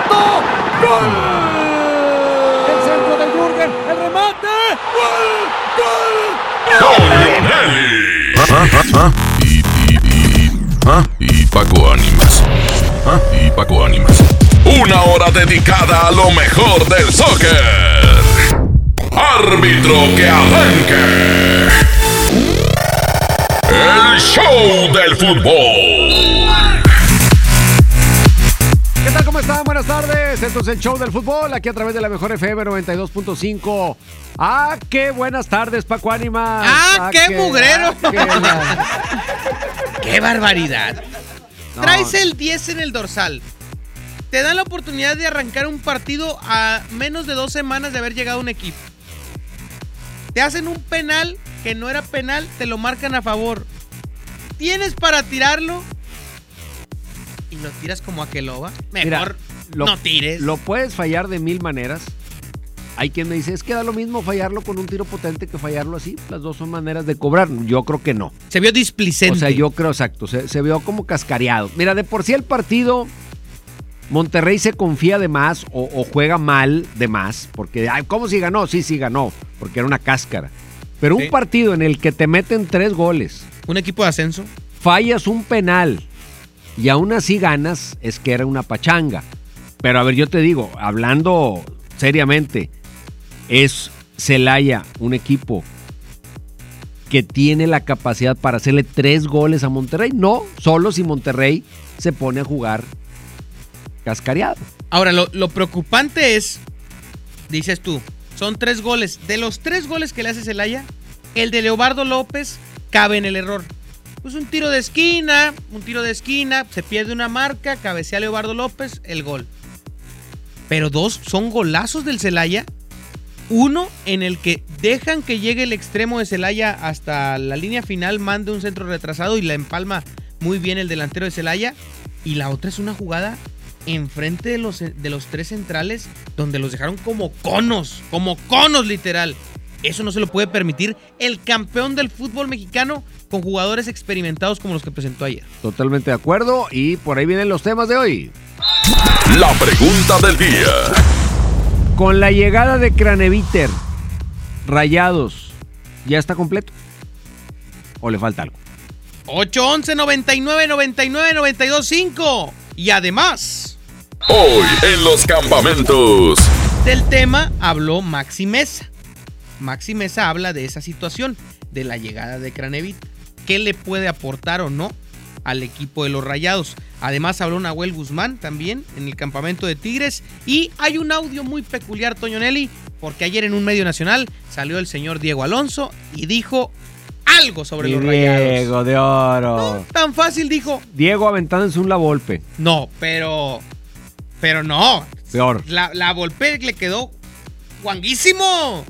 mató. ¡Gol! El centro de Jürgen, el remate. ¡Gol! ¡Gol! Nelly. Y, y, y, ¿ah? y Paco Ánimas. ¿Ah? Y Paco Ánimas. Una hora dedicada a lo mejor del soccer. Árbitro que arranque. El show del fútbol. ¿Qué tal? ¿Cómo están? Buenas tardes. Esto es el show del fútbol, aquí a través de la mejor FM 92.5. Ah, qué buenas tardes, Paco Ánimas. Ah, qué mugrero. ah, qué la- ¡Qué barbaridad! No. Traes el 10 en el dorsal. Te dan la oportunidad de arrancar un partido a menos de dos semanas de haber llegado a un equipo. Te hacen un penal que no era penal, te lo marcan a favor. Tienes para tirarlo lo tiras como aqueloba. Mejor Mira, lo- no tires. Lo puedes fallar de mil maneras. Hay quien me dice, es que da lo mismo fallarlo con un tiro potente que fallarlo así. Las dos son maneras de cobrar. Yo creo que no. Se vio displicente. O sea, yo creo exacto. Se, se vio como cascareado. Mira, de por sí el partido, Monterrey se confía de más o, o juega mal de más. Porque, ay, ¿cómo si ganó? Sí, sí ganó. Porque era una cáscara. Pero Sí. un partido en el que te meten tres goles, Un equipo de ascenso. fallas un penal y aún así ganas, es que era una pachanga. Pero a ver, yo te digo, hablando seriamente, es Celaya un equipo que tiene la capacidad para hacerle tres goles a Monterrey. No, solo si Monterrey se pone a jugar cascareado. Ahora, lo, lo preocupante es, dices tú, son tres goles. De los tres goles que le hace Celaya, el de Leobardo López cabe en el error. Pues un tiro de esquina, un tiro de esquina, se pierde una marca, cabecea Leobardo López, el gol. Pero dos son golazos del Celaya. Uno en el que dejan que llegue el extremo de Celaya hasta la línea final, mande un centro retrasado y la empalma muy bien el delantero de Celaya. Y la otra es una jugada enfrente de los, de los tres centrales donde los dejaron como conos, como conos literal. Eso no se lo puede permitir el campeón del fútbol mexicano con jugadores experimentados como los que presentó ayer. Totalmente de acuerdo y por ahí vienen los temas de hoy. La pregunta del día. Con la llegada de Craneviter, Rayados, ¿ya está completo? ¿O le falta algo? 811 99 99 92 5. Y además, Hoy en los campamentos. del tema habló Maxi Mesa. Maxi Mesa habla de esa situación, de la llegada de Cranevit. ¿Qué le puede aportar o no al equipo de los Rayados? Además habló Nahuel Guzmán también en el campamento de Tigres. Y hay un audio muy peculiar, Toño Nelly, porque ayer en un medio nacional salió el señor Diego Alonso y dijo algo sobre Mi los Rayados. Diego de oro. Tan fácil dijo. Diego aventándose un la golpe. No, pero... Pero no. Peor. La, la Volpe le quedó guanguísimo.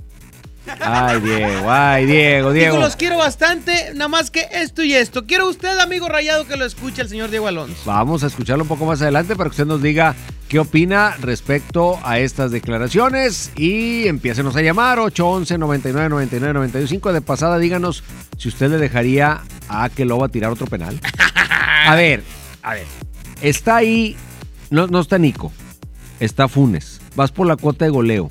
Ay, Diego, ay, Diego, Diego. Digo, los quiero bastante, nada más que esto y esto. Quiero usted, amigo rayado, que lo escuche el señor Diego Alonso. Vamos a escucharlo un poco más adelante para que usted nos diga qué opina respecto a estas declaraciones y empiécenos a llamar 811 99 99 925 de pasada díganos si usted le dejaría a que lo va a tirar otro penal. A ver, a ver. Está ahí no, no está Nico. Está Funes. Vas por la cuota de goleo.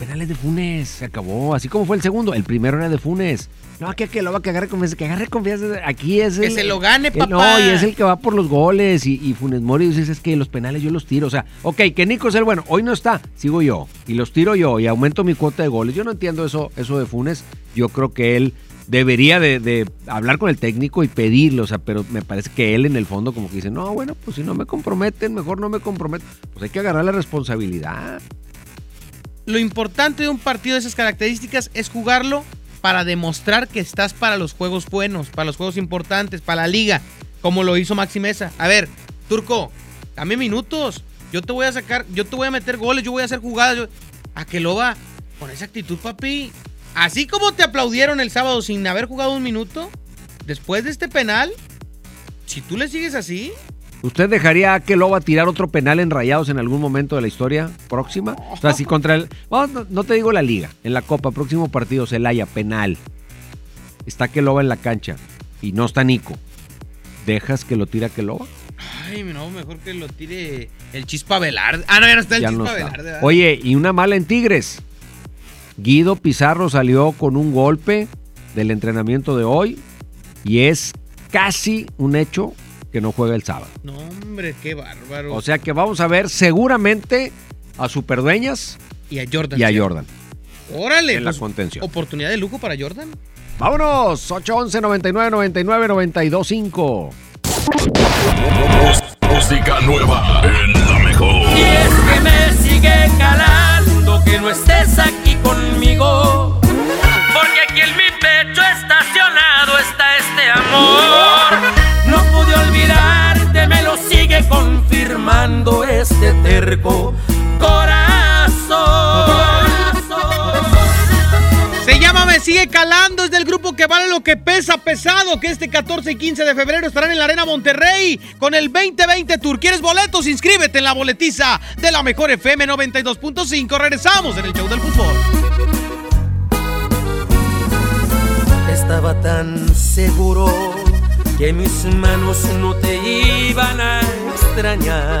El penal es de Funes. Se acabó. Así como fue el segundo. El primero era de Funes. No, que, que lo va a que agarre confianza. Que agarre confianza. Aquí es Que el- se lo gane, que papá. No, y es el que va por los goles. Y, y Funes Mori dice, es que los penales yo los tiro. O sea, ok, que Nico es el bueno. Hoy no está. Sigo yo. Y los tiro yo. Y aumento mi cuota de goles. Yo no entiendo eso, eso de Funes. Yo creo que él debería de, de hablar con el técnico y pedirlo. O sea, pero me parece que él en el fondo como que dice, no, bueno, pues si no me comprometen, mejor no me comprometen. Pues hay que agarrar la responsabilidad. Lo importante de un partido de esas características es jugarlo para demostrar que estás para los juegos buenos, para los juegos importantes, para la liga, como lo hizo Maxi Mesa. A ver, Turco, dame minutos. yo te voy a sacar, yo te voy a meter goles, yo voy a hacer jugadas. A que lo va con esa actitud, papi. Así como te aplaudieron el sábado sin haber jugado un minuto, después de este penal, si tú le sigues así, ¿Usted dejaría a que Loba tirar otro penal en Rayados en algún momento de la historia próxima? O sea, si contra el... no, no te digo la liga, en la Copa, próximo partido, Celaya, penal. Está que Loba en la cancha y no está Nico. ¿Dejas que lo tira que Loba? ay, no, mejor que lo tire el Chispa Velarde. Ah, no, ya no está el Ya Chispa no está. Velarde. Oye, y una mala en Tigres. Guido Pizarro salió con un golpe del entrenamiento de hoy y es casi un hecho que no juega el sábado. No, hombre, qué bárbaro. O sea que vamos a ver seguramente a Superdueñas y a Jordan. y a. Jordan Órale. en la pues, contención. Oportunidad de lujo para Jordan. Vámonos, 811 99 99 92 5. Música nueva en la mejor. Y es que me sigue calando que no estés aquí conmigo. Porque aquí en mi pecho estacionado está este amor. Terco corazón. Se llama Me Sigue Calando, es del grupo que vale lo que pesa pesado, que este 14 y 15 de febrero estarán en la Arena Monterrey con el 2020 Tour. ¿Quieres boletos? Inscríbete en la boletiza de la mejor FM 92.5. Regresamos en el show del fútbol. Estaba tan seguro que mis manos no te iban a extrañar,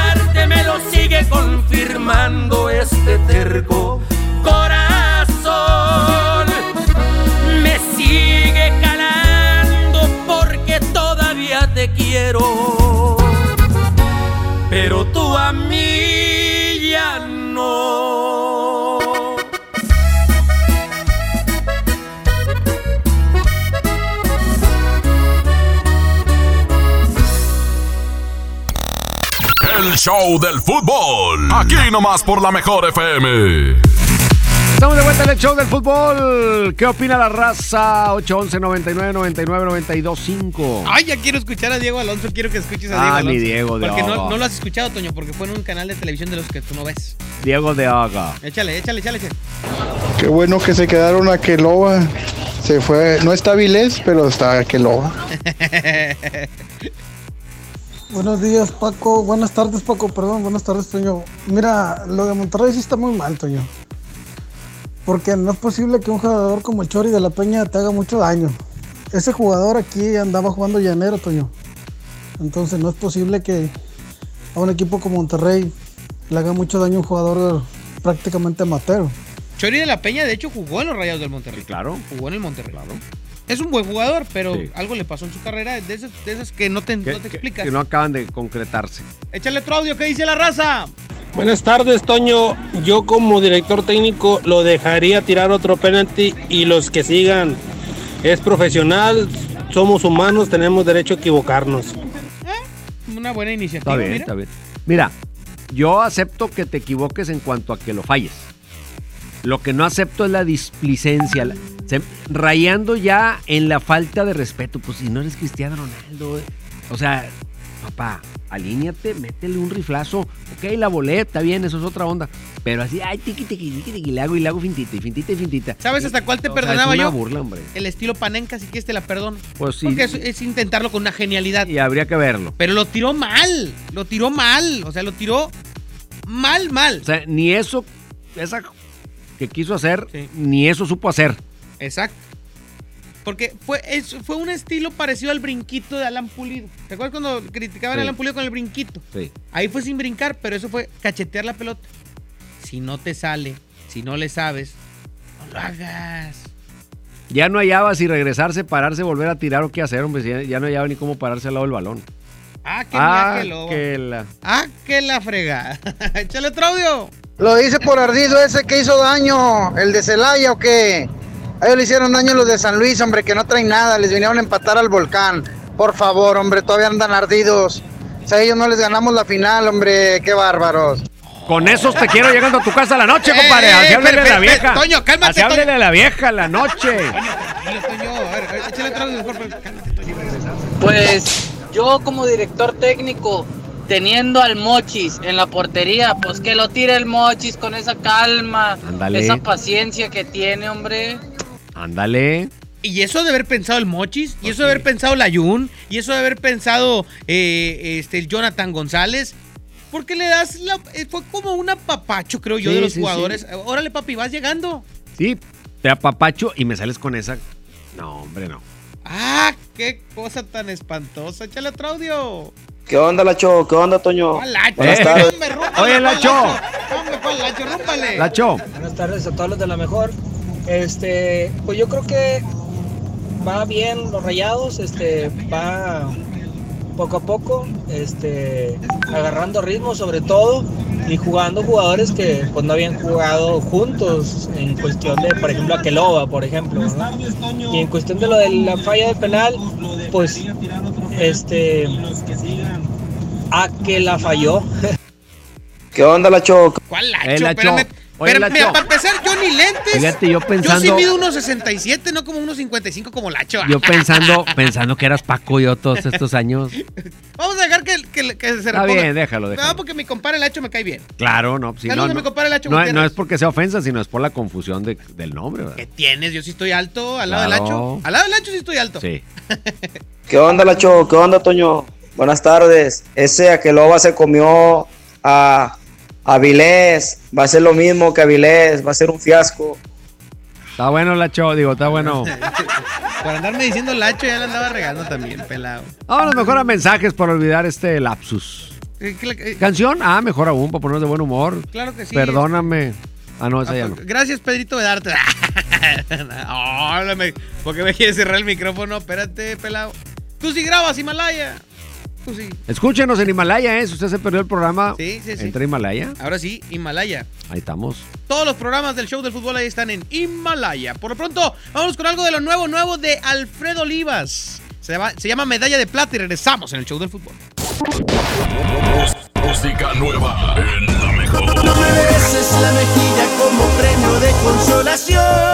confirmando este terco corazón. Show del fútbol. Aquí nomás por la mejor FM. Estamos de vuelta en el show del fútbol. ¿Qué opina la raza? 811 99 99 92 5. Ay, ya quiero escuchar a Diego Alonso. Quiero que escuches a Ah, Diego Alonso. mi Diego de Porque no, lo has escuchado, Toño, porque fue en un canal de televisión de los que tú no ves. Diego de Haga. Échale, échale, échale. échale. Qué bueno que se quedaron a Keloba. Se fue, no está Vilés, pero está Keloba. Buenos días, Paco. Buenas tardes, Paco. Perdón, buenas tardes, Toño. Mira, lo de Monterrey sí está muy mal, Toño. Porque no es posible que un jugador como el Chori de la Peña te haga mucho daño. Ese jugador aquí andaba jugando llanero, Toño. Entonces no es posible que a un equipo como Monterrey le haga mucho daño a un jugador prácticamente amateur. Chori de la Peña, de hecho, jugó en los Rayados del Monterrey. Claro. Jugó en el Monterrey. Es un buen jugador, pero Sí. algo le pasó en su carrera, de esas, de esas que no te, no te explicas. que no acaban de concretarse. Échale otro audio, ¿qué dice la raza? Buenas tardes, Toño. Yo como director técnico lo dejaría tirar otro penalti y los que sigan. Es profesional, somos humanos, tenemos derecho a equivocarnos. Una buena iniciativa. Está bien, mira. está bien. Mira, yo acepto que te equivoques en cuanto a que lo falles. Lo que no acepto es la displicencia, la- se- rayando ya en la falta de respeto. Pues si no eres Cristiano Ronaldo, eh. o sea, papá, alíñate, métele un riflazo. Ok, la boleta, bien, eso es otra onda. Pero así, ay, tiqui, tiqui, tiqui, tiqui, le hago y le hago fintita y fintita y fintita. ¿Sabes hasta cuál te O sea, perdonaba es una yo? burla, hombre. El estilo Panenka, si quieres te la perdono. Pues sí. Porque es, es intentarlo con una genialidad. Y habría que verlo. Pero lo tiró mal. Lo tiró mal. O sea, lo tiró mal, mal. O sea, ni eso, esa que quiso hacer, Sí. ni eso supo hacer. Exacto. Porque fue, es- fue un estilo parecido al brinquito de Alan Pulido. ¿Te acuerdas cuando criticaban a. Alan Pulido con el brinquito? Sí. Ahí fue sin brincar, pero eso fue cachetear la pelota. Si no te sale, si no le sabes, no lo hagas. Ya no hallaba si regresarse, pararse, volver a tirar o qué hacer, hombre. Ya, no hallaba ni cómo pararse al lado del balón. Ah, que Ah, que la... Ah, que la fregada. Échale otro audio. Lo hice por ardido ese que hizo daño, el de Celaya o qué. A ellos le hicieron daño los de San Luis, hombre, que no traen nada, les vinieron a empatar al volcán. Por favor, hombre, todavía andan ardidos. O sea, a ellos no les ganamos la final, hombre, qué bárbaros. Con esos te quiero llegando a tu casa a la noche, compadre. eh, Así eh, háblele a la pe- vieja. Toño, cálmate, Así háblele a la vieja a la noche. Pues yo como director técnico, teniendo al Mochis en la portería, pues que lo tire el Mochis con esa calma, esa paciencia que tiene, hombre. Ándale. Y eso de haber pensado el Mochis, y Pues eso de haber pensado la Yun, y eso de haber pensado eh, este, el Jonathan González. Porque le das la. eh, fue como un apapacho, creo yo, Sí, de los sí, jugadores. Órale, papi, vas llegando. Sí, te apapacho y me sales con esa. No, hombre, no. ¡Ah! ¡Qué cosa tan espantosa! Échale otro audio. ¿Qué onda, Lacho? ¿Qué onda, Toño? ¿Cuál Lacho? Buenas Eh. tardes. Oye, ¿cuál Lacho. Hombre, ¿cuál Lacho? Rúmpale. Lacho, Buenas tardes a todos los de la mejor. Este, pues yo creo que va bien los rayados, este, va poco a poco, este, agarrando ritmo sobre todo y jugando jugadores que pues no habían jugado juntos en cuestión de, por ejemplo, Aqueloba, por ejemplo, ¿verdad? Y en cuestión de lo de la falla de penal, pues, este, a que la falló. ¿Qué onda, Lacho? ¿Cuál Lacho? Eh. Espérame. Oye, Pero, Lacho. mira, para empezar, yo ni lentes. Fíjate, yo Yo sí pensando- mido unos 67, no como unos 55 como Lacho. yo pensando, pensando que eras Paco yo todos estos años. Vamos a dejar que, que- que se Está reponga. bien, déjalo, No, déjalo. porque mi compadre Lacho me cae bien. Claro, no. Si Saludos no, a mi no, compadre Lacho no, no es porque sea ofensa, sino es por la confusión de- del nombre, ¿verdad? ¿Qué tienes? Yo sí estoy alto al lado Claro. de Lacho. Al lado de Lacho sí estoy alto. Sí. ¿Qué onda, Lacho? ¿Qué onda, Toño? Buenas tardes. Ese Aqueloba se comió a Avilés. Va a ser lo mismo que Avilés. Va a ser un fiasco. Está bueno, Lacho, digo, está bueno. Por andarme diciendo Lacho ya le andaba regando también, pelado. Vámonos mejor a mensajes para olvidar este lapsus. Eh, eh, ¿Canción? Ah, mejor aún, para ponernos de buen humor. Claro que sí. Perdóname. Ah, no, esa ya no. Gracias, Pedrito Vedarte. Háblame. ¿Por qué me quieres cerrar el micrófono? Espérate, pelado. Tú sí grabas, Himalaya. Sí. Escúchenos en Himalaya, ¿eh? Si usted se perdió el programa, Sí, sí, sí. entra a Himalaya. Ahora sí, Himalaya. Ahí estamos. Todos los programas del show del fútbol ahí están en Himalaya. Por lo pronto, vamos con algo de lo nuevo, nuevo de Alfredo Olivas. Se llama, se llama Medalla de Plata y regresamos en el show del fútbol. Música nueva en la mejor. No me beses la mejilla como premio de consolación.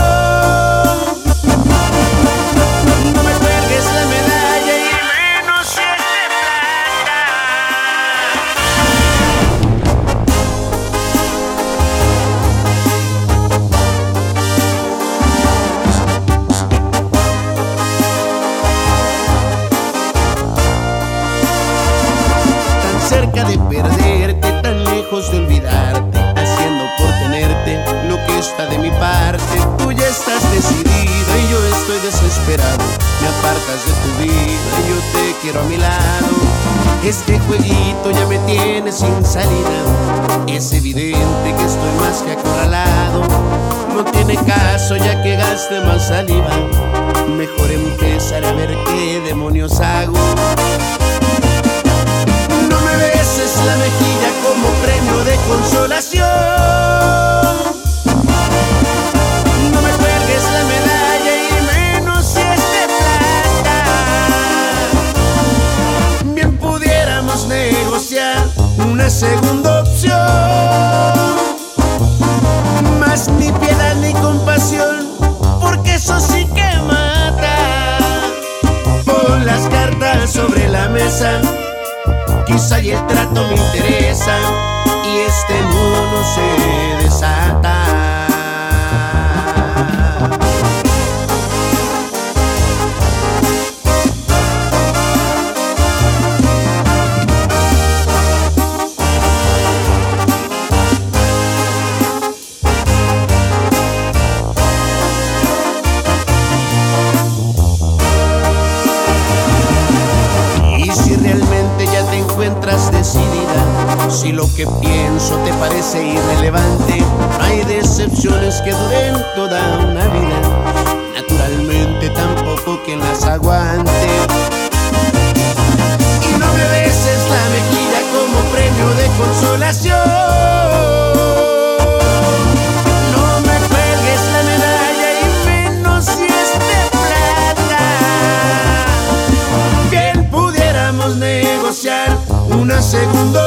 Si lo que pienso te parece irrelevante, hay decepciones que duren toda una vida. Naturalmente tampoco quien las aguante. Y no me beses la mejilla como premio de consolación. No me cuelgues la medalla y menos si es de plata. Bien pudiéramos negociar una segunda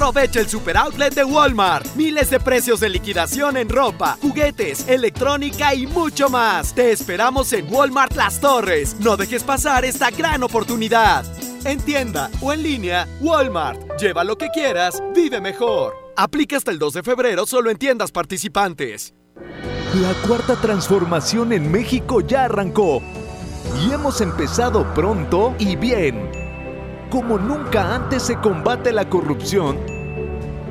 Aprovecha el super outlet de Walmart. Miles de precios de liquidación en ropa, juguetes, electrónica y mucho más. Te esperamos en Walmart Las Torres. No dejes pasar esta gran oportunidad. En tienda o en línea, Walmart. Lleva lo que quieras, vive mejor. Aplica hasta el 2 de febrero solo en tiendas participantes. La cuarta transformación en México ya arrancó y hemos empezado pronto y bien. Como nunca antes se combate la corrupción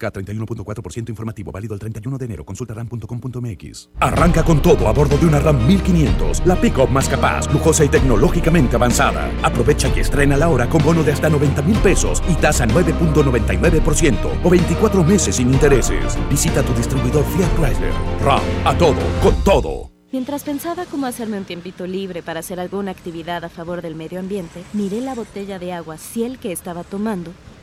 K31.4% informativo válido el 31 de enero. Consulta ram.com.mx. Arranca con todo a bordo de una RAM 1500, la pick-up más capaz, lujosa y tecnológicamente avanzada. Aprovecha y estrena la hora con bono de hasta 90 mil pesos y tasa 9.99% o 24 meses sin intereses. Visita tu distribuidor Fiat Chrysler. RAM, a todo, con todo. Mientras pensaba cómo hacerme un tiempito libre para hacer alguna actividad a favor del medio ambiente, miré la botella de agua Ciel que estaba tomando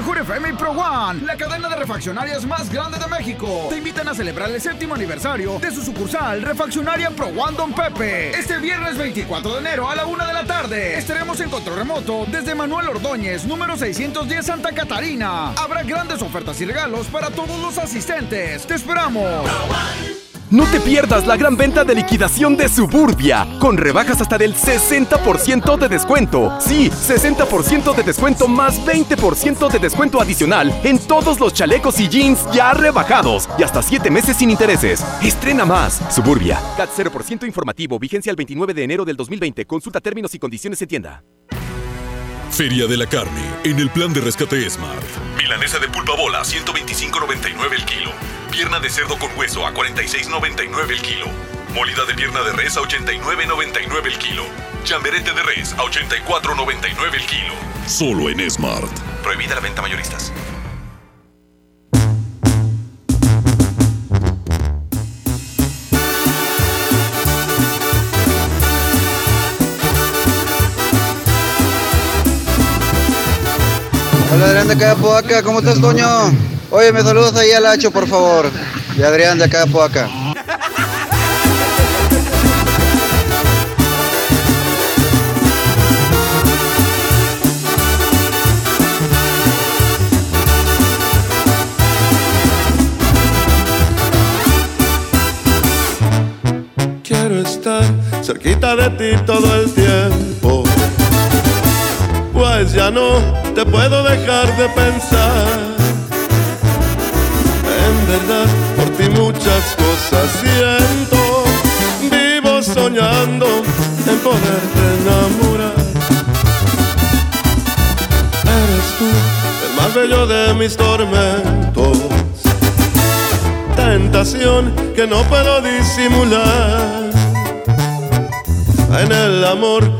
Mejor FM Pro One, la cadena de refaccionarias más grande de México, te invitan a celebrar el séptimo aniversario de su sucursal Refaccionaria Pro One Don Pepe. Este viernes 24 de enero a la una de la tarde estaremos en control remoto desde Manuel Ordóñez, número 610 Santa Catarina. Habrá grandes ofertas y regalos para todos los asistentes. ¡Te esperamos! No te pierdas la gran venta de liquidación de Suburbia, con rebajas hasta del 60% de descuento. Sí, 60% de descuento más 20% de descuento adicional en todos los chalecos y jeans ya rebajados y hasta 7 meses sin intereses. Estrena más. Suburbia. CAT 0% informativo, vigencia el 29 de enero del 2020. Consulta términos y condiciones en tienda. Feria de la Carne, en el plan de rescate Smart. Milanesa de pulpa bola, 125.99 el kilo. Pierna de cerdo con hueso a 46.99 el kilo. Molida de pierna de res a 89.99 el kilo. Chamberete de res a 84.99 el kilo. Solo en Smart. Prohibida la venta mayoristas. Hola Adrián de acá de Poaca, ¿cómo estás, Toño? Oye, me saludas ahí al Hacho, por favor. De Adrián de acá de Poaca. Quiero estar cerquita de ti todo el tiempo. No te puedo dejar de pensar. En verdad, por ti muchas cosas siento. Vivo soñando en poderte enamorar. Eres tú el más bello de mis tormentos. Tentación que no puedo disimular. En el amor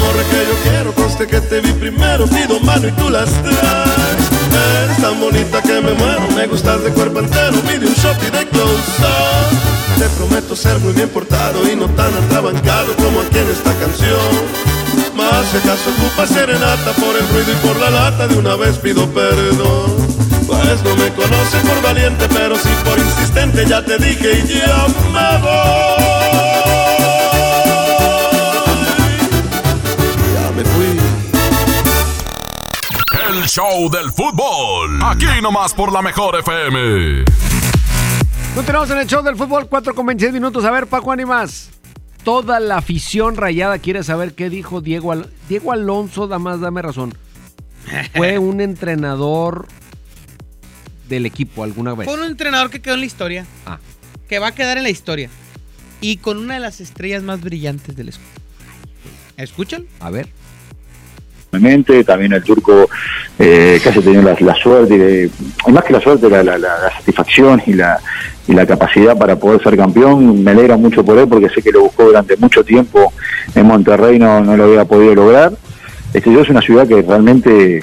Morra que yo quiero, conste que te vi primero, pido mano y tú las traes. Eres tan bonita que me muero, me gustas de cuerpo entero, pide un shot y de close up. Te prometo ser muy bien portado y no tan atrabancado como aquí en esta canción. Más si acaso ocupa serenata por el ruido y por la lata, de una vez pido perdón. Pues no me conoce por valiente, pero sí por insistente, ya te dije y ya me voy. Show del fútbol. Aquí nomás por la mejor FM. Continuamos en el show del fútbol, 4 con 26 minutos. A ver, Paco Animas. Toda la afición rayada quiere saber qué dijo Diego, Al- Diego Alonso. Damas, dame razón. Fue un entrenador del equipo alguna vez. Fue un entrenador que quedó en la historia. Ah. Que va a quedar en la historia. Y con una de las estrellas más brillantes del escudo. ¿Escuchan? A ver. También el turco eh, casi tenido la, la suerte, de, más que la suerte, la satisfacción y la, y la capacidad para poder ser campeón. Me alegra mucho por él porque sé que lo buscó durante mucho tiempo en Monterrey, no, no lo había podido lograr. Este, yo es una ciudad que realmente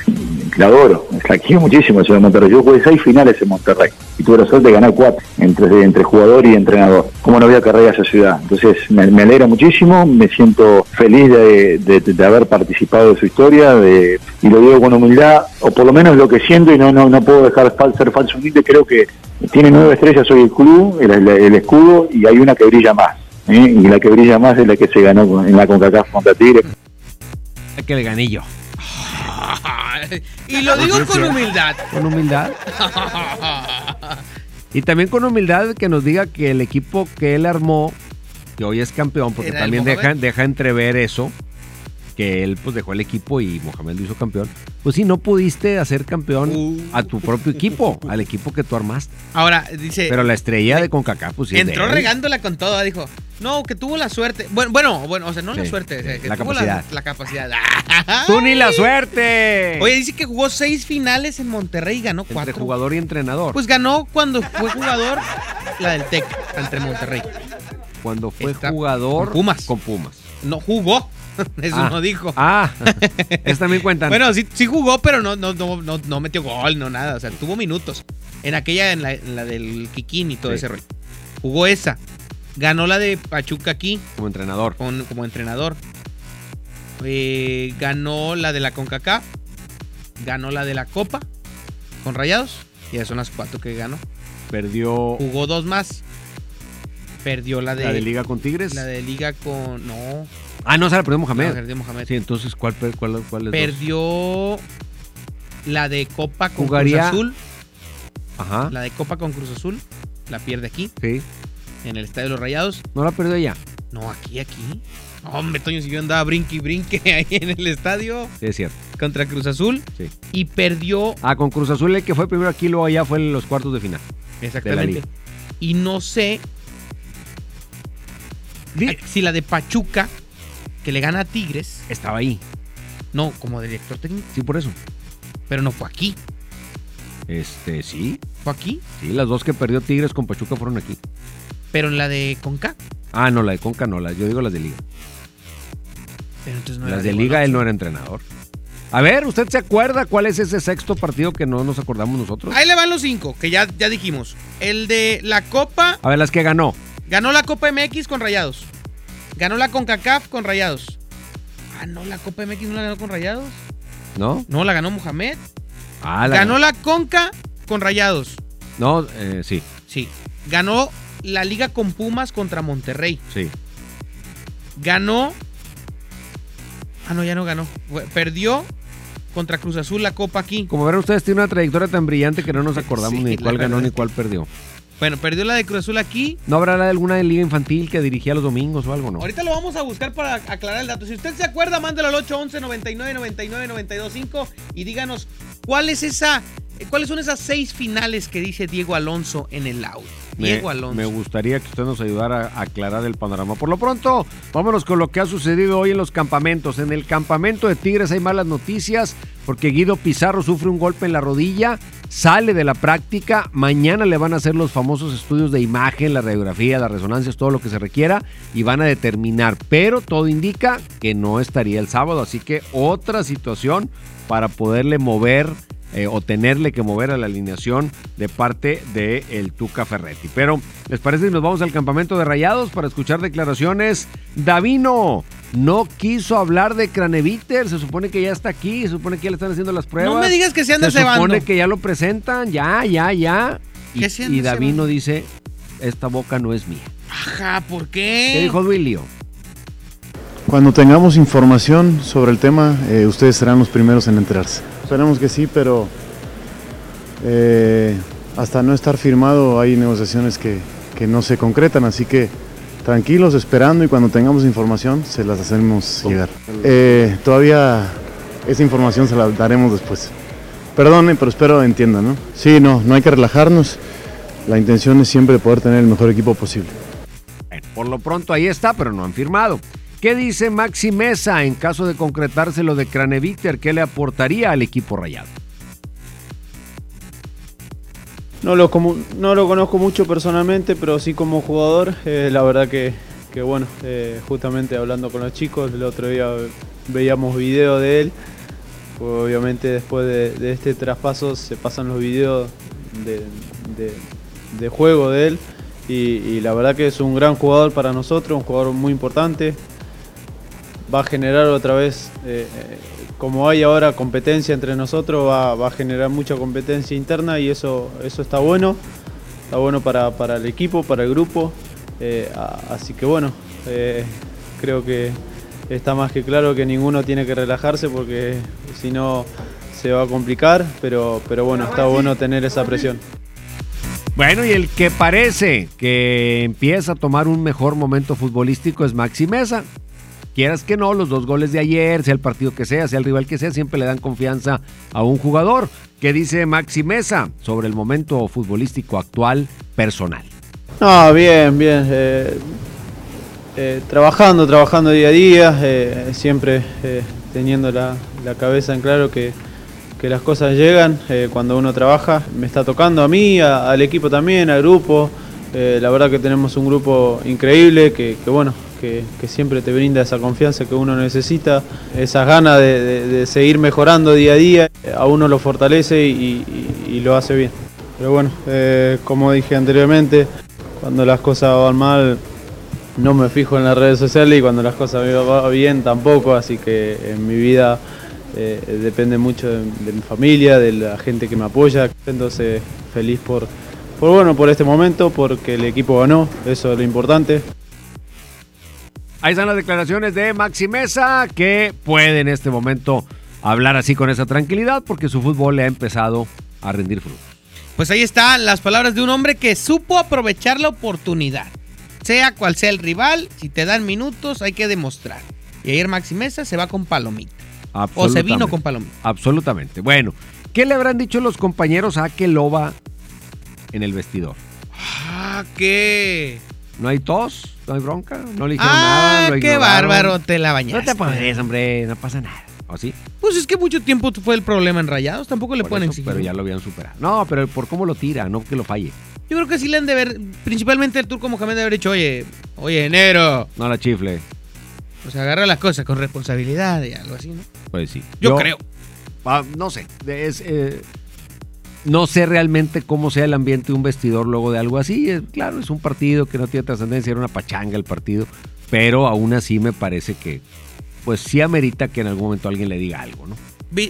la adoro, la quiero muchísimo, la ciudad de Monterrey. Yo jugué seis finales en Monterrey y tuve la suerte de ganar cuatro entre, entre jugador y entrenador. ¿Cómo no voy a cargar a esa ciudad? Entonces me, alegra muchísimo, me siento feliz de, de- haber participado de su historia de- y lo digo con humildad, o por lo menos lo que siento y no, no, no puedo dejar fal- ser falso humilde, creo que tiene nueve estrellas hoy el club, el, escudo y hay una que brilla más. ¿eh? Y la que brilla más es la que se ganó en la CONCACAF contra Tigre. Que. Y lo digo con humildad. Con humildad. Y también con humildad que nos diga que el equipo que él armó, que hoy es campeón, porque Era también deja entrever eso, que él pues dejó el equipo y Mohamed lo hizo campeón. Pues sí, no pudiste hacer campeón Uh. a tu propio equipo, al equipo que tú armaste. Ahora, dice. Pero la estrella de CONCACAF, pues sí Entró regándola con todo, dijo. No, que tuvo la suerte. Bueno, bueno, bueno o sea, no la Sí, suerte, o sea, sí, que la tuvo capacidad. La, la capacidad. ¡Tú ni la suerte! Oye, dice que jugó seis finales en Monterrey y ganó Entre cuatro. jugador y entrenador. Pues ganó cuando fue jugador la del TEC entre Monterrey. Cuando fue jugador con Pumas. con Pumas. No jugó. Eso Ah. no dijo. Ah, eso también cuentan. Bueno, sí, sí jugó, pero no, no, no, no, no metió gol, no nada. O sea, tuvo minutos. En aquella, en la, en la del Kikín y todo Sí. ese rollo. Jugó esa. Ganó la de Pachuca aquí como entrenador. con- como entrenador. Eh, ganó la de la CONCACAF. Ganó la de la Copa con Rayados. Y esas son las cuatro que ganó. Perdió Jugó dos más. Perdió la de, la de Liga con Tigres. La de Liga con. No. Ah, no, se la perdió Mohamed. No, perdió Mohamed. Sí, entonces, ¿cuál, cuál, cuál es dos? Perdió la de Copa con Jugaría- Cruz Azul. Ajá. La de Copa con Cruz Azul. La pierde aquí, Sí. en el Estadio de los Rayados. No la perdió ella. No, aquí, aquí. Hombre, Toño, si yo andaba brinque y brinque ahí en el estadio Sí, es cierto. contra Cruz Azul. Sí. Y perdió. Ah, con Cruz Azul, el que fue primero aquí, luego allá fue en los cuartos de final. Exactamente. Y no sé si la de Pachuca, que le gana a Tigres. Estaba ahí. No, como director técnico. Sí, por eso. Pero no fue aquí. Este, sí. ¿Fue aquí? Sí, las dos que perdió Tigres con Pachuca fueron aquí. Pero en la de Conca. Ah, no, la de Conca no, la, yo digo las de Liga. Pero entonces no era las de de Liga él no era entrenador. A ver, ¿usted se acuerda cuál es ese sexto partido que no nos acordamos nosotros? Ahí le van los cinco, que ya, ya dijimos. El de la Copa, A ver, las que ganó. ganó la Copa MX con Rayados. Ganó la CONCACAF con Rayados. Ah, no, la Copa MX no la ganó con Rayados. ¿No? No, la ganó Mohamed. Ah, la ganó la Conca con Rayados. No, eh, sí, Sí. Ganó la Liga con Pumas contra Monterrey. sí. Ganó. Ah, no, ya no ganó. Perdió contra Cruz Azul la Copa aquí. Como verán ustedes, tiene una trayectoria tan brillante que no nos acordamos Sí, ni cuál ganó ni cuál perdió. Bueno, perdió la de Cruz Azul aquí. ¿No habrá alguna de liga infantil que dirigía los domingos o algo, no? Ahorita lo vamos a buscar para aclarar el dato. Si usted se acuerda, mándelo al 811 99 99 925 y díganos cuál es esa, cuáles son esas seis finales que dice Diego Alonso en el audio. Me, Diego Alonso. me gustaría que usted nos ayudara a aclarar el panorama. Por lo pronto, vámonos con lo que ha sucedido hoy en los campamentos. En el campamento de Tigres hay malas noticias porque Guido Pizarro sufre un golpe en la rodilla, sale de la práctica. Mañana le van a hacer los famosos estudios de imagen, la radiografía, las resonancias, todo lo que se requiera y van a determinar. Pero todo indica que no estaría el sábado, así que otra situación para poderle mover eh, o tenerle que mover a la alineación de parte de el Tuca Ferretti. Pero, ¿les parece si nos vamos al campamento de Rayados para escuchar declaraciones? Davino no quiso hablar de Craneviter, se supone que ya está aquí, se supone que ya le están haciendo las pruebas. No me digas que se anda Se supone cebando. que ya lo presentan, ya, ya, ya. Y, ¿Qué se anda y Davino cebando? dice, esta boca no es mía. Ajá, ¿por qué? ¿Qué dijo Duilio? Cuando tengamos información sobre el tema, eh, ustedes serán los primeros en enterarse. Esperemos que sí, pero eh, hasta no estar firmado hay negociaciones que, que no se concretan, así que tranquilos, esperando y cuando tengamos información se las hacemos llegar. Eh, todavía esa información se la daremos después. Perdone, pero espero entiendan, ¿no? Sí, no, no hay que relajarnos. La intención es siempre poder tener el mejor equipo posible. Por lo pronto ahí está, pero no han firmado. ¿Qué dice Maxi Mesa en caso de concretarse lo de Craneviter? ¿Qué le aportaría al equipo rayado? No lo, conozco mucho personalmente, pero sí como jugador. eh, la verdad que, bueno, eh, justamente hablando con los chicos, el otro día veíamos video de él. pues obviamente después de, este traspaso se pasan los videos de, juego de él. Y la verdad que es un gran jugador para nosotros, un jugador muy importante. Va a generar otra vez, eh, eh, como hay ahora competencia entre nosotros, va, a generar mucha competencia interna y eso, eso está bueno. Está bueno para, para el equipo, para el grupo. Eh, así que bueno, creo que está más que claro que ninguno tiene que relajarse porque si no se va a complicar, pero, pero bueno, está bueno tener esa presión. Bueno, y el que parece que empieza a tomar un mejor momento futbolístico es Maxi Mesa. Quieras que no, los dos goles de ayer, sea el partido que sea, sea el rival que sea, siempre le dan confianza a un jugador. ¿Qué dice Maxi Mesa sobre el momento futbolístico actual personal? No, bien, bien. eh, eh, trabajando, trabajando día a día, eh, siempre teniendo la, cabeza en claro que, que las cosas llegan cuando uno trabaja. Me está tocando a mí, al equipo también, al grupo. La verdad que tenemos un grupo increíble que, que bueno, que, siempre te brinda esa confianza que uno necesita, esas ganas de, seguir mejorando día a día. A uno lo fortalece y, lo hace bien. Pero bueno, eh, como dije anteriormente, cuando las cosas van mal no me fijo en las redes sociales y cuando las cosas van bien tampoco, así que en mi vida eh, depende mucho de, de mi familia, de la gente que me apoya, entonces feliz por, por, bueno, por este momento, porque el equipo ganó, eso es lo importante. Ahí están las declaraciones de Maxi Mesa, que puede en este momento hablar así con esa tranquilidad porque su fútbol le ha empezado a rendir frutos. Pues ahí están las palabras de un hombre que supo aprovechar la oportunidad. Sea cual sea el rival, si te dan minutos hay que demostrar. Y ayer Maxi Mesa se va con palomita. O se vino con palomita. Absolutamente. Bueno, ¿qué le habrán dicho los compañeros a Keloba en el vestidor? Ah, ¿qué? ¿No hay tos? ¿No hay bronca? ¿No le dijeron Ah, nada? ¿Lo qué ignoraron? bárbaro, te la bañaste. No te pongas, hombre, no pasa nada. ¿O sí? Pues es que mucho tiempo fue el problema en Rayados, tampoco le Por pueden eso, exigir. Pero ya lo habían superado. No, pero por cómo lo tira, no que lo falle. Yo creo que sí le han de ver, principalmente el turco Mohamed de haber dicho, oye, oye, enero. No la chifle. O sea, agarra las cosas con responsabilidad y algo así, ¿no? Pues sí. Yo creo. ah, no sé. es, eh, no sé realmente cómo sea el ambiente de un vestidor luego de algo así. Claro, es un partido que no tiene trascendencia, era una pachanga el partido. Pero aún así me parece que, pues sí amerita que en algún momento alguien le diga algo, ¿no?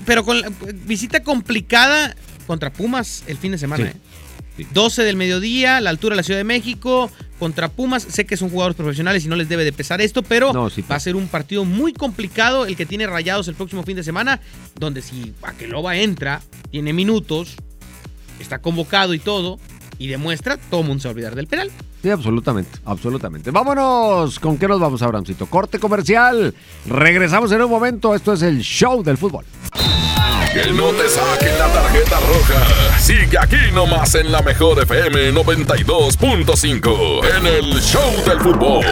Pero con la visita complicada contra Pumas el fin de semana, Sí. ¿eh? 12 del mediodía, la altura de la Ciudad de México, contra Pumas. Sé que son jugadores profesionales y no les debe de pesar esto, pero va a ser un partido muy complicado el que tiene rayados el próximo fin de semana, donde si Akeloba entra, tiene minutos, está convocado y todo, y demuestra, todo el mundo se va a olvidar del penal. Sí, absolutamente, absolutamente. Vámonos, ¿con qué nos vamos, Abramcito? Corte comercial. Regresamos en un momento. Esto es el show del fútbol. Que no te saquen la tarjeta roja. Sigue aquí nomás en la mejor FM 92.5 en el Show del Fútbol.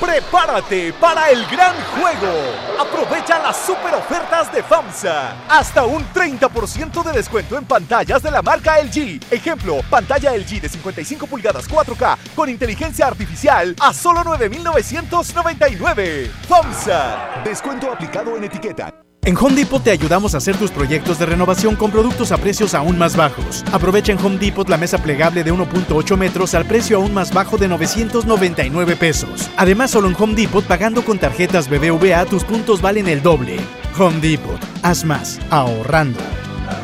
Prepárate para el gran juego. Aprovecha las super ofertas de FAMSA. Hasta un 30% de descuento en pantallas de la marca LG. Ejemplo, pantalla LG de 55 pulgadas 4K con inteligencia artificial a solo 9,999. FAMSA. Descuento aplicado en etiqueta. En Home Depot te ayudamos a hacer tus proyectos de renovación con productos a precios aún más bajos. Aprovecha en Home Depot la mesa plegable de 1.8 metros al precio aún más bajo de 999 pesos. Además, solo en Home Depot pagando con tarjetas BBVA tus puntos valen el doble. Home Depot, haz más, ahorrando.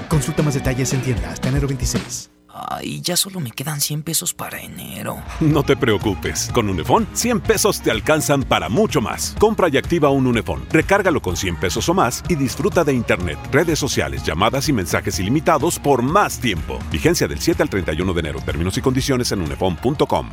Consulta más detalles en tienda hasta enero 26. Ay, ya solo me quedan 100 pesos para enero. No te preocupes, con Unifón 100 pesos te alcanzan para mucho más. Compra y activa un Unifón, recárgalo con 100 pesos o más y disfruta de internet, redes sociales, llamadas y mensajes ilimitados por más tiempo. Vigencia del 7 al 31 de enero. Términos y condiciones en unifón.com.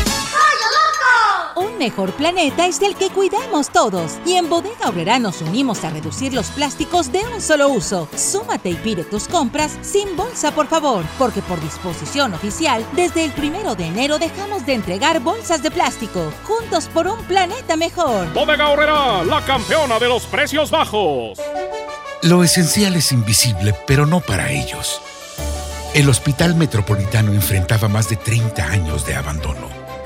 Un mejor planeta es el que cuidamos todos. Y en Bodega Obrera nos unimos a reducir los plásticos de un solo uso. Súmate y pide tus compras sin bolsa, por favor. Porque por disposición oficial, desde el primero de enero dejamos de entregar bolsas de plástico. Juntos por un planeta mejor. Bodega Horrera, la campeona de los precios bajos. Lo esencial es invisible, pero no para ellos. El Hospital Metropolitano enfrentaba más de 30 años de abandono.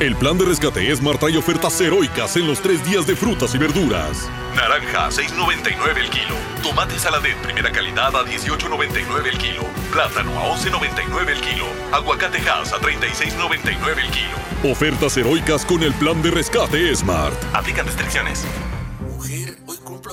El plan de rescate Smart trae ofertas heroicas en los tres días de frutas y verduras. Naranja, 6.99 el kilo. Tomate saladet primera calidad a 18.99 el kilo. Plátano a 11.99 el kilo. Aguacate Hass a 36.99 el kilo. Ofertas heroicas con el plan de rescate Smart. Aplican restricciones.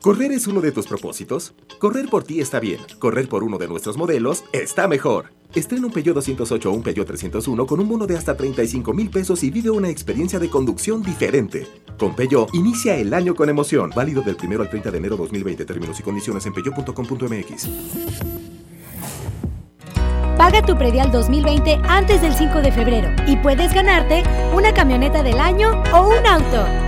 ¿Correr es uno de tus propósitos? Correr por ti está bien. Correr por uno de nuestros modelos está mejor. Estrena un Peugeot 208 o un Peugeot 301 con un bono de hasta 35 mil pesos y vive una experiencia de conducción diferente. Con Peugeot, inicia el año con emoción. Válido del 1 al 30 de enero 2020. Términos y condiciones en peugeot.com.mx. Paga tu predial 2020 antes del 5 de febrero y puedes ganarte una camioneta del año o un auto.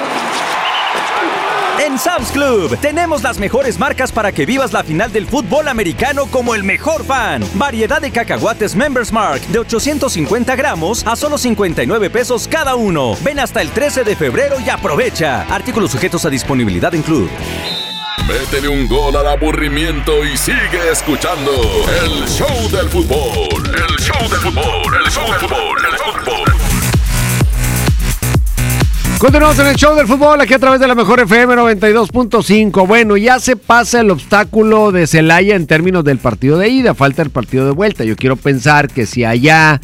En Sam's Club tenemos las mejores marcas para que vivas la final del fútbol americano como el mejor fan. Variedad de cacahuates Members Mark de 850 gramos a solo 59 pesos cada uno. Ven hasta el 13 de febrero y aprovecha. Artículos sujetos a disponibilidad en Club. Métele un gol al aburrimiento y sigue escuchando el show del fútbol. El show del fútbol, el show del fútbol, el fútbol. Continuamos en el show del fútbol aquí a través de la mejor FM 92.5. Bueno, ya se pasa el obstáculo de Celaya en términos del partido de ida, falta el partido de vuelta. Yo quiero pensar que si allá,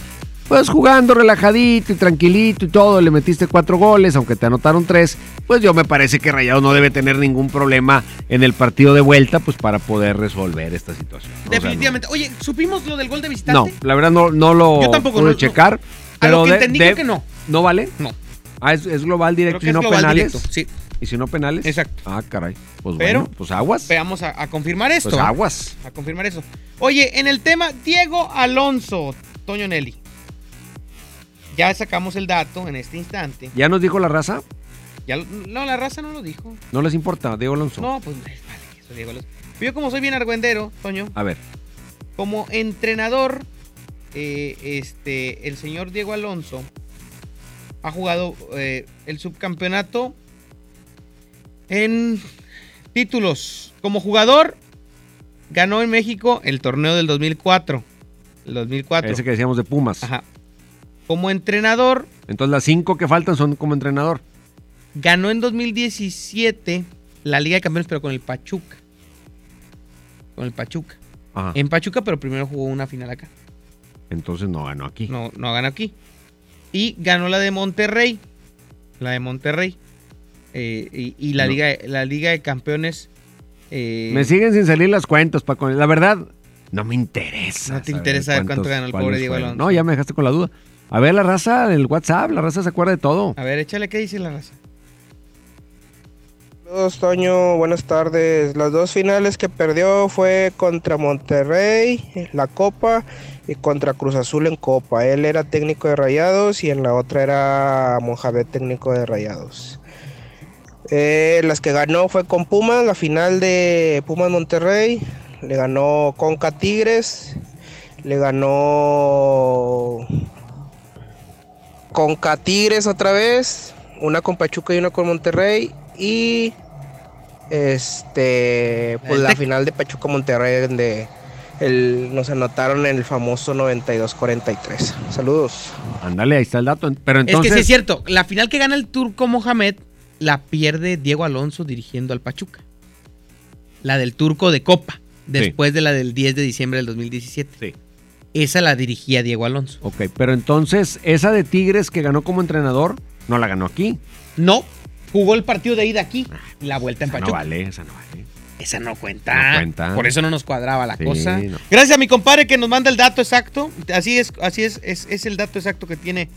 pues jugando relajadito y tranquilito y todo, le metiste cuatro goles, aunque te anotaron tres, pues yo me parece que Rayado no debe tener ningún problema en el partido de vuelta, pues para poder resolver esta situación. O sea, Definitivamente. Oye, ¿supimos lo del gol de visitante? no, la verdad no, no lo Yo tampoco, pude no- checar. A lo que de- entendí, de- creo que no. ¿No vale? No. Ah, es, es global directo y no global penales. directo, sí. ¿Y si no penales? Exacto. Ah, caray. Pues Pero, bueno, pues aguas. Veamos a, a confirmar esto. Pues aguas. A confirmar eso. Oye, en el tema Diego Alonso, Toño Nelly. Ya sacamos el dato en este instante. ¿Ya nos dijo la raza? Ya, no, la raza no lo dijo. No les importa, Diego Alonso. No, pues vale, eso Diego Alonso. Yo como soy bien argüendero, Toño, A ver. como entrenador, eh, este, el señor Diego Alonso ha jugado eh, el subcampeonato en títulos. Como jugador, ganó en México el torneo del 2004. El 2004. Ese que decíamos de Pumas. Ajá. Como entrenador, Entonces las cinco que faltan son como entrenador. ganó en 2017 la Liga de Campeones, pero con el Pachuca. Con el Pachuca. Ajá. En Pachuca, pero primero jugó una final acá. Entonces no ganó aquí. No, no ganó aquí. Y ganó la de Monterrey. La de Monterrey. Eh, y, y la, No. Liga, la Liga de Campeones. eh, Me siguen sin salir las cuentas, Paco. La verdad, no me interesa. No te interesa cuánto ganó el pobre Diego. Alonso. No, ya me dejaste con la duda. A ver la raza el WhatsApp, la raza se acuerda de todo. A ver, échale qué dice la raza. Toño. Buenas tardes. Las dos finales que perdió fue contra Monterrey, la Copa, y contra Cruz Azul en Copa. Él era técnico de Rayados y en la otra era Mohamed, técnico de Rayados. Eh, las que ganó fue con Pumas, la final de Pumas Monterrey. Le ganó Conca Tigres. Le ganó Conca Tigres otra vez. Una con Pachuca y una con Monterrey. Y este pues la final de Pachuca Monterrey donde el- nos anotaron en el famoso 92-43. Saludos. Ándale, ahí está el dato. Pero Es entonces. que sí es cierto. La final que gana el turco Mohamed la pierde Diego Alonso dirigiendo al Pachuca. La del turco de Copa, después de la del 10 de diciembre del 2017. Sí. Esa la dirigía Diego Alonso. Ok, pero entonces, esa de Tigres que ganó como entrenador, no la ganó aquí. No, jugó el partido de ida aquí y la vuelta en Esa no Pachuca. vale, esa no vale. Esa no cuenta. No cuenta. Por eso no nos cuadraba la Sí, cosa. no. Gracias a mi compadre que nos manda el dato exacto. Así es, así es, es, es el dato exacto que tiene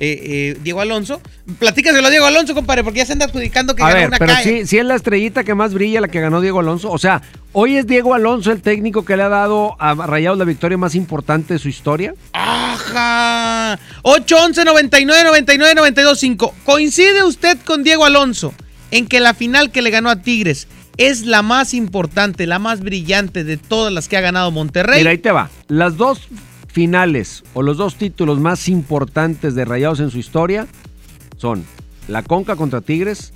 eh, eh, Diego Alonso. Platícaselo a Diego Alonso, compadre, porque ya se anda adjudicando que A ganó ver, una pero calle. sí, sí es la estrellita que más brilla la que ganó Diego Alonso. O sea, hoy es Diego Alonso el técnico que le ha dado a Rayados la victoria más importante de su historia. Ajá. 811 99 99 92 5. ¿Coincide usted con Diego Alonso en que la final que le ganó a Tigres es la más importante, la más brillante de todas las que ha ganado Monterrey? Mira, ahí te va. Las dos finales o los dos títulos más importantes de Rayados en su historia son la Conca contra Tigres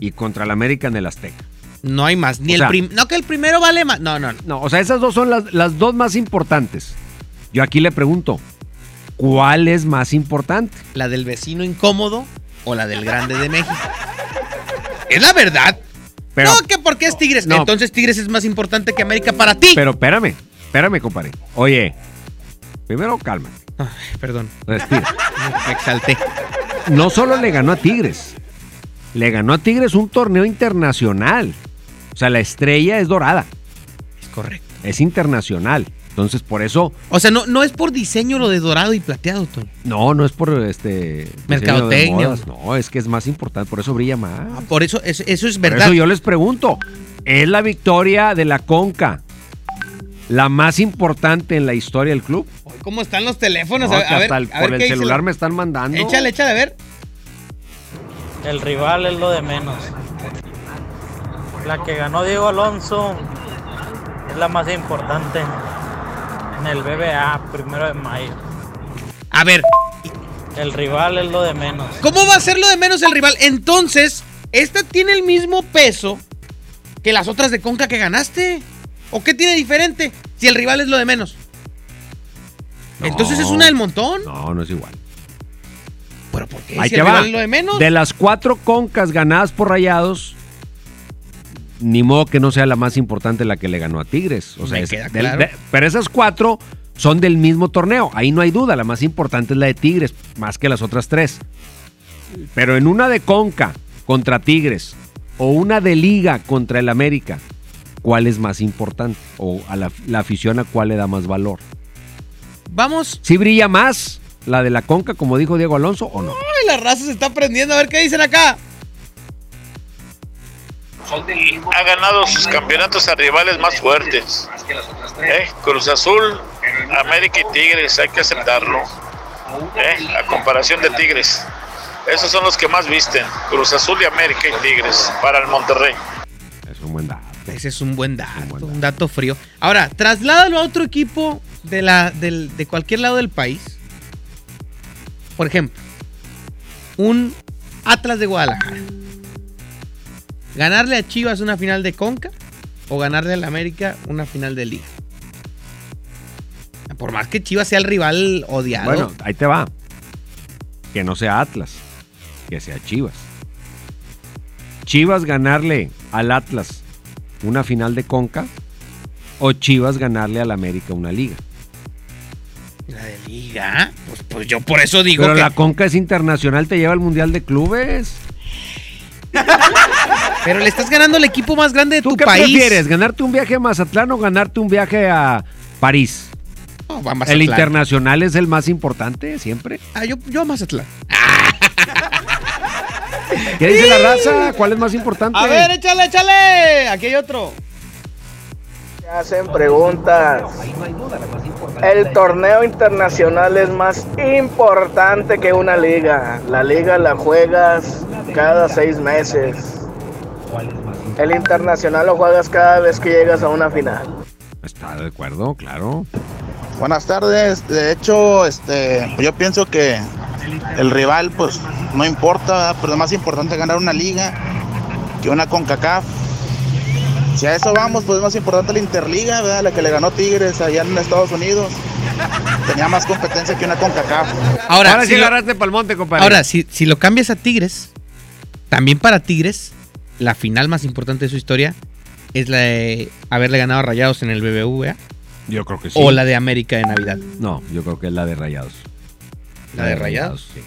y contra el América en el Azteca. No hay más. Ni O el sea- no que el primero vale más. No, no, no. No, o sea, esas dos son las, las dos más importantes. Yo aquí le pregunto, ¿cuál es más importante? ¿La del vecino incómodo o la del grande de México? Es la verdad. Pero- no, que porque es Tigres. No. Entonces Tigres es más importante que América para ti. Pero espérame, espérame, compadre. Oye, primero cálmate. Ay, perdón. Respira. Me exalté. No solo le ganó a Tigres, le ganó a Tigres un torneo internacional. O sea, la estrella es dorada. Es correcto. Es internacional. Entonces, por eso, O sea, no, no es por diseño lo de dorado y plateado, Toño. no, no es por este Mercadotecnia. modas, No, es que es más importante, por eso brilla más. Ah, Por eso, es- eso es Por verdad. eso yo les pregunto, ¿es la victoria de la Conca la más importante en la historia del club? ¿Cómo están los teléfonos? No, a, que a ver, hasta el- a ver por el celular la- me están mandando. Échale, échale, a ver. El rival es lo de menos. La que ganó Diego Alonso es la más importante. En el BBA, primero de mayo. A ver. El rival es lo de menos. ¿Cómo va a ser lo de menos el rival? Entonces, esta tiene el mismo peso que las otras de Conca que ganaste. ¿O qué tiene diferente? Si el rival es lo de menos. Entonces es una del montón. No, no es igual. ¿Pero por qué? Ahí si te el va. rival es lo de menos. De las cuatro concas ganadas por Rayados, ni modo que no sea la más importante la que le ganó a Tigres. O sea, es queda del- claro. de- pero esas cuatro son del mismo torneo. Ahí no hay duda. La más importante es la de Tigres, más que las otras tres. Pero en una de Conca contra Tigres o una de Liga contra el América, ¿cuál es más importante? O a la, la afición a cuál le da más valor. Vamos. ¿Sí brilla más la de la Conca, como dijo Diego Alonso, o no? Ay, la raza se está prendiendo. A ver qué dicen acá. ha ganado sus campeonatos a rivales más fuertes. ¿Eh? Cruz Azul, América y Tigres, hay que aceptarlo. ¿Eh? A comparación de Tigres. Esos son los que más visten. Cruz Azul y América y Tigres para el Monterrey. Ese es un buen dato, un dato frío. Ahora, trasládalo a otro equipo de, la, del- de cualquier lado del país. Por ejemplo, un Atlas de Guadalajara. ¿Ganarle a Chivas una final de Conca o ganarle al América una final de Liga? Por más que Chivas sea el rival odiado. Bueno, ahí te va. Que no sea Atlas, que sea Chivas. Chivas ganarle al Atlas una final de Conca o Chivas ganarle al América una liga. La de Liga. Pues, pues yo por eso digo Pero que. la Conca es internacional, te lleva al Mundial de Clubes. Pero le estás ganando al equipo más grande de ¿Tú tu qué país. prefieres? ¿Ganarte un viaje a Mazatlán o ganarte un viaje a París? No, a El internacional es el más importante siempre. Ah, yo, yo a Mazatlán. ¿Qué dice la raza? ¿Cuál es más importante? A ver, échale, échale. Aquí hay otro. hacen preguntas. El torneo internacional es más importante que una liga. La liga la juegas cada seis meses. El internacional lo juegas cada vez que llegas a una final. Está de acuerdo, claro. Buenas tardes. De hecho, este, yo pienso que el rival, pues, no importa, ¿verdad? pero es más importante ganar una liga que una CONCACAF. Si a eso vamos, pues es más importante la Interliga, ¿verdad? La que le ganó Tigres allá en Estados Unidos. Tenía más competencia que una CONCACAF. Ahora, Ahora si sí lo- agarraste pa'l monte, compadre. Ahora, si, si lo cambias a Tigres, también para Tigres, la final más importante de su historia es la de haberle ganado a Rayados en el BBVA. Yo creo que sí. O la de América de Navidad. No, yo creo que es la de Rayados. ¿La de Rayados? sí.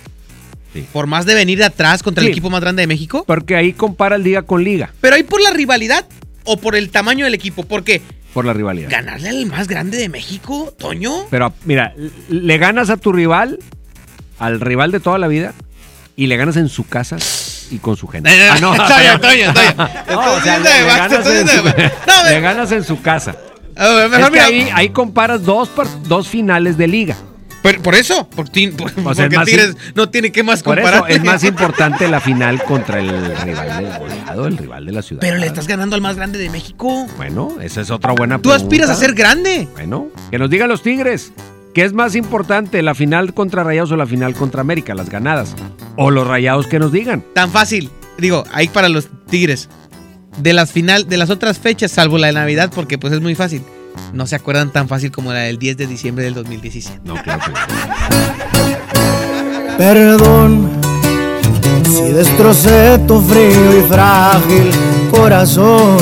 Por más de venir de atrás contra Sí. el equipo más grande de México. Porque ahí comparas liga con liga, Pero ahí por la rivalidad o por el tamaño del equipo. Porque por la rivalidad. ganarle al más grande de México, Toño. Pero mira, le ganas a tu rival, al rival de toda la vida, y le ganas en su casa y con su gente. Ah, No, no, está bien, está bien, está bien. No, Estás o sea, viendo le, ganas en su, casa. Ver, mejor Es que mira. ahí, ahí comparas dos, dos finales de liga. Pero por eso, por ti- por- O sea, es porque Tigres no tiene que más Por comparar. eso es más importante la final contra el rival del goleado, el rival de la ciudad. Pero le estás ganando al más grande de México. Bueno, esa es otra buena Tú pregunta. aspiras a ser grande. Bueno, que nos digan los Tigres. ¿Qué es más importante, la final contra Rayados o la final contra América, las ganadas? O los Rayados que nos digan. Tan fácil. Digo, ahí para los Tigres. De las final, de las otras fechas, salvo la de Navidad, porque pues es muy fácil. No se acuerdan tan fácil como la del 10 de diciembre del 2017. No, claro que Perdón si destrocé tu frío y frágil corazón.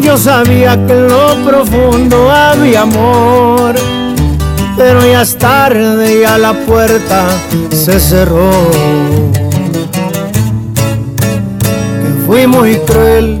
Yo sabía que en lo profundo había amor, pero ya es tarde, ya la puerta se cerró. Que fui muy cruel,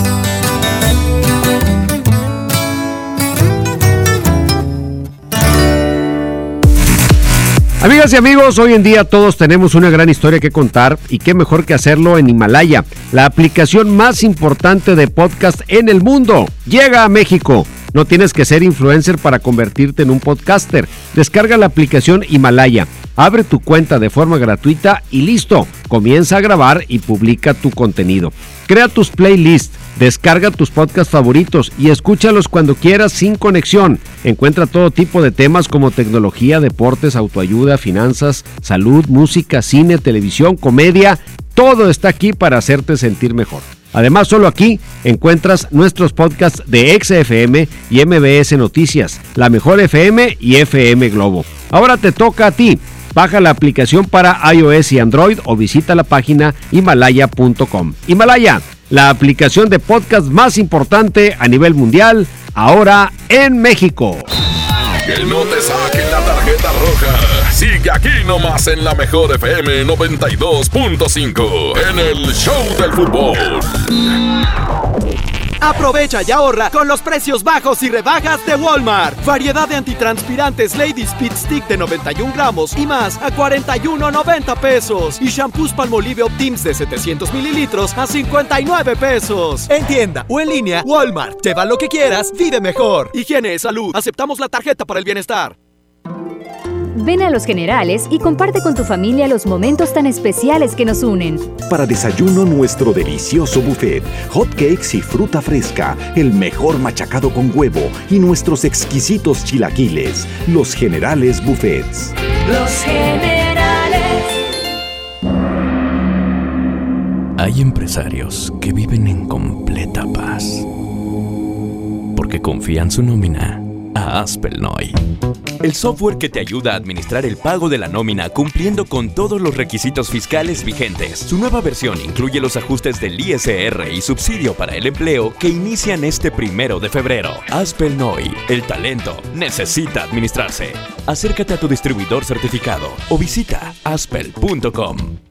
Amigas y amigos, hoy en día todos tenemos una gran historia que contar y qué mejor que hacerlo en Himalaya, la aplicación más importante de podcast en el mundo. Llega a México. No tienes que ser influencer para convertirte en un podcaster. Descarga la aplicación Himalaya, abre tu cuenta de forma gratuita y listo. Comienza a grabar y publica tu contenido. Crea tus playlists, descarga tus podcasts favoritos y escúchalos cuando quieras sin conexión. Encuentra todo tipo de temas como tecnología, deportes, autoayuda, finanzas, salud, música, cine, televisión, comedia. Todo está aquí para hacerte sentir mejor. Además, solo aquí encuentras nuestros podcasts de XFM y MBS Noticias, La Mejor FM y FM Globo. Ahora te toca a ti. Baja la aplicación para iOS y Android o visita la página himalaya.com. Himalaya, la aplicación de podcast más importante a nivel mundial, ahora en México. Que no te saquen la tarjeta roja. Sigue aquí nomás en la mejor FM 92.5 en el Show del Fútbol. Aprovecha y ahorra con los precios bajos y rebajas de Walmart. Variedad de antitranspirantes Lady Speed Stick de 91 gramos y más a 41.90 pesos. Y shampoos Palmolive Optims de 700 mililitros a 59 pesos. En tienda o en línea, Walmart. Lleva lo que quieras, vive mejor. Higiene, salud. Aceptamos la tarjeta para el bienestar. Ven a Los Generales y comparte con tu familia los momentos tan especiales que nos unen. Para desayuno nuestro delicioso buffet, hot cakes y fruta fresca, el mejor machacado con huevo y nuestros exquisitos chilaquiles. Los Generales Buffets. Los Generales. Hay empresarios que viven en completa paz porque confían su nómina a Aspelnoy. El software que te ayuda a administrar el pago de la nómina cumpliendo con todos los requisitos fiscales vigentes. Su nueva versión incluye los ajustes del ISR y subsidio para el empleo que inician este primero de febrero. Aspelnoy, el talento necesita administrarse. Acércate a tu distribuidor certificado o visita aspel.com.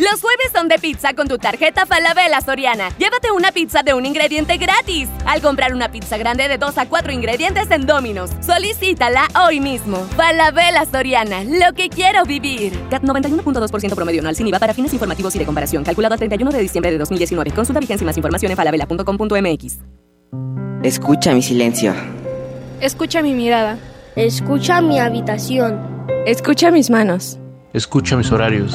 Los jueves son de pizza con tu tarjeta Falabella Soriana. Llévate una pizza de un ingrediente gratis al comprar una pizza grande de 2 a 4 ingredientes en Domino's. Solicítala hoy mismo. Falabella Soriana, lo que quiero vivir. CAT 91.2% promedio anual sin IVA para fines informativos y de comparación. Calculado a 31 de diciembre de 2019. Consulta vigencia y más información en falabella.com.mx. Escucha mi silencio. Escucha mi mirada. Escucha mi habitación. Escucha mis manos. Escucha mis horarios.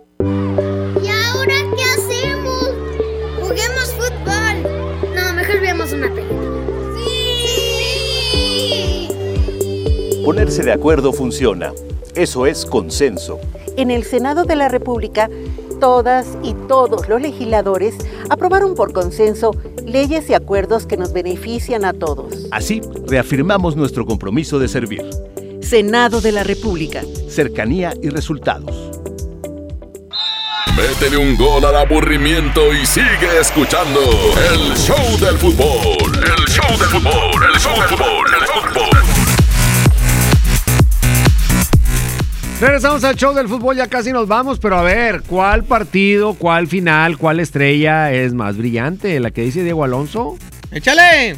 Ponerse de acuerdo funciona. Eso es consenso. En el Senado de la República, todas y todos los legisladores aprobaron por consenso leyes y acuerdos que nos benefician a todos. Así, reafirmamos nuestro compromiso de servir. Senado de la República. Cercanía y resultados. Métele un gol al aburrimiento y sigue escuchando el show del fútbol. El show del fútbol, el show del fútbol, el fútbol. Regresamos al show del fútbol, ya casi nos vamos, pero a ver, ¿cuál partido, cuál final, cuál estrella es más brillante? ¿La que dice Diego Alonso? ¡Échale!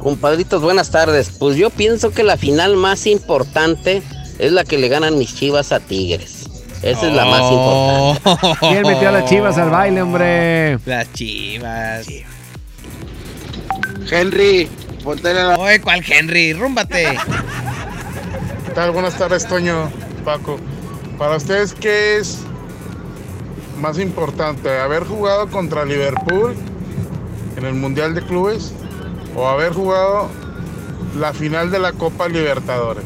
Compadritos, buenas tardes. Pues yo pienso que la final más importante es la que le ganan mis chivas a Tigres. Esa es la más importante. ¿Quién metió a las chivas al baile, hombre? Las chivas. Henry, ponte la... Oye, ¿cuál Henry? Rúmbate. ¿Qué tal? Buenas tardes, Toño, Paco. Para ustedes, ¿qué es más importante? ¿Haber jugado contra Liverpool en el Mundial de Clubes o haber jugado la final de la Copa Libertadores?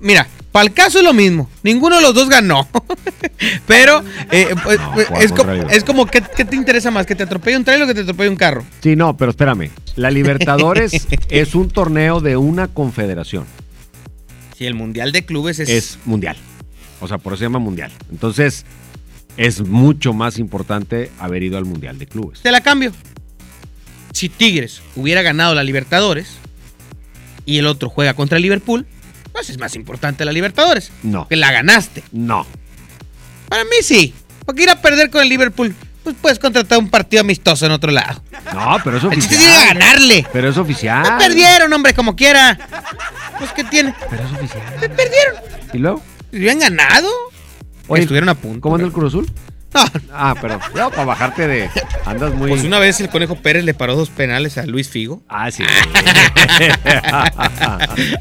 Mira, Para el caso es lo mismo. Ninguno de los dos ganó. Pero eh, pues, pues, es, es como, ¿qué, qué te interesa más? ¿Que te atropelle un trailer o que te atropelle un carro? Sí, no, pero espérame. La Libertadores es un torneo de una confederación. Sí, el Mundial de Clubes es... Es mundial. O sea, por eso se llama mundial. Entonces, es mucho más importante haber ido al Mundial de Clubes. Te la cambio. Si Tigres hubiera ganado la Libertadores y el otro juega contra el Liverpool, pues es más importante la Libertadores. No. Que la ganaste. No. Para mí sí. Porque ir a perder con el Liverpool, pues puedes contratar un partido amistoso en otro lado. No, pero es El chiste oficial. a ganarle. Pero es oficial. Me perdieron, hombre, como quiera. Pues, ¿qué tiene? Pero es oficial. Me perdieron. ¿Y luego? Hubieran ganado, Oye, estuvieron a punto. ¿Cómo anda el Cruz Azul? No. Ah, pero no, para bajarte de. Andas muy. Pues una vez el Conejo Pérez le paró dos penales a Luis Figo. Ah, sí.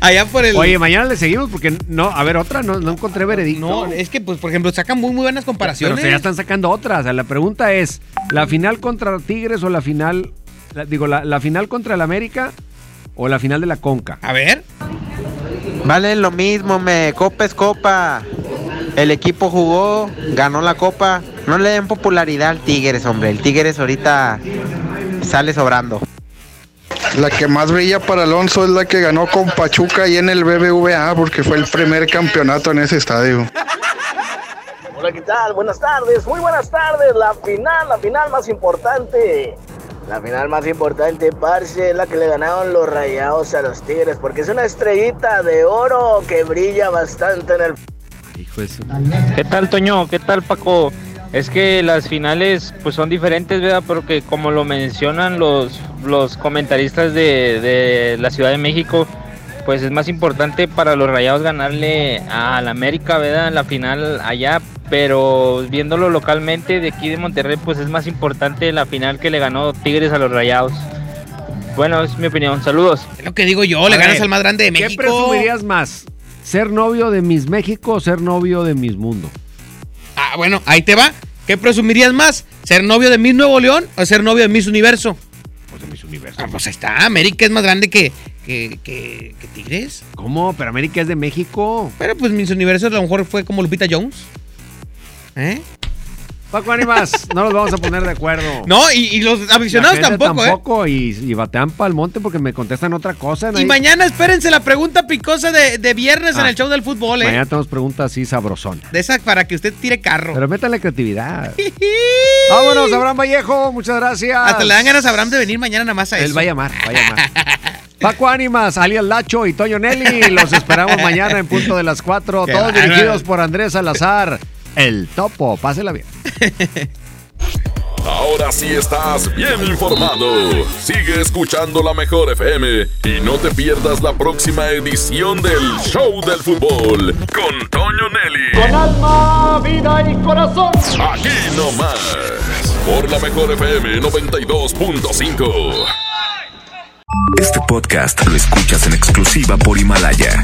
Allá por el... Oye, mañana le seguimos porque no, a ver, otra, no, no encontré veredicto. No, es que, pues, por ejemplo, sacan muy, muy buenas comparaciones. Pero se ya están sacando otras. O sea, la pregunta es: ¿la final contra Tigres o la final. la- digo, la, la final contra el América o la final de la Conca? A ver. Vale lo mismo, me copa es copa. El equipo jugó, ganó la copa. No le den popularidad al Tigres, hombre. El Tigres ahorita sale sobrando. La que más brilla para Alonso es la que ganó con Pachuca y en el BBVA porque fue el primer campeonato en ese estadio. Hola, ¿qué tal? Buenas tardes, muy buenas tardes. La final, la final más importante. La final más importante, parce, es la que le ganaron los rayados a los Tigres, porque es una estrellita de oro que brilla bastante en el... Hijo de su- ¿Qué tal, Toño? ¿Qué tal, Paco? Es que las finales pues son diferentes, ¿verdad? Porque como lo mencionan los, los comentaristas de, de la Ciudad de México, pues es más importante para los Rayados ganarle al América, ¿verdad? La final allá, pero viéndolo localmente de aquí de Monterrey, pues es más importante la final que le ganó Tigres a los Rayados. Bueno, es mi opinión. Saludos. Es lo que digo yo, le A ganas ver, al más grande de ¿Qué México. presumirías más? ¿Ser novio de Miss México o ser novio de Miss Mundo? Ah, bueno, ahí te va. ¿Qué presumirías más? ¿Ser novio de Miss Nuevo León o ser novio de Miss Universo? Pues de Miss Universo. Ah, pues ahí está. América es más grande que, que, que- que Tigres. ¿Cómo? Pero América es de México. Pero pues Miss Universo a lo mejor fue como Lupita Jones. ¿Eh? Paco Ánimas, no los vamos a poner de acuerdo. No, y, y los aficionados La gente tampoco, ¿eh? tampoco, y, y batean pa'l monte porque me contestan otra cosa. Y mañana espérense la pregunta picosa de, de viernes en Ah. el show del fútbol, ¿eh? Mañana tenemos preguntas así sabrosona. De esa para que usted tire carro. Pero métanle creatividad. Vámonos, Abraham Vallejo, muchas gracias. Hasta le dan ganas a Abraham de venir mañana nada más a eso. Él va a llamar, va a llamar. Paco Ánimas, alias Lacho y Toño Nelly, los esperamos mañana en punto de las 4, Qué todos dirigidos por Andrés Salazar, el topo, pásela bien. Ahora sí estás bien informado. Sigue escuchando la mejor FM y no te pierdas la próxima edición del Show del Fútbol con Toño Nelly. Con alma, vida y corazón. Aquí nomás, por la mejor FM 92.5. Este podcast lo escuchas en exclusiva por Himalaya.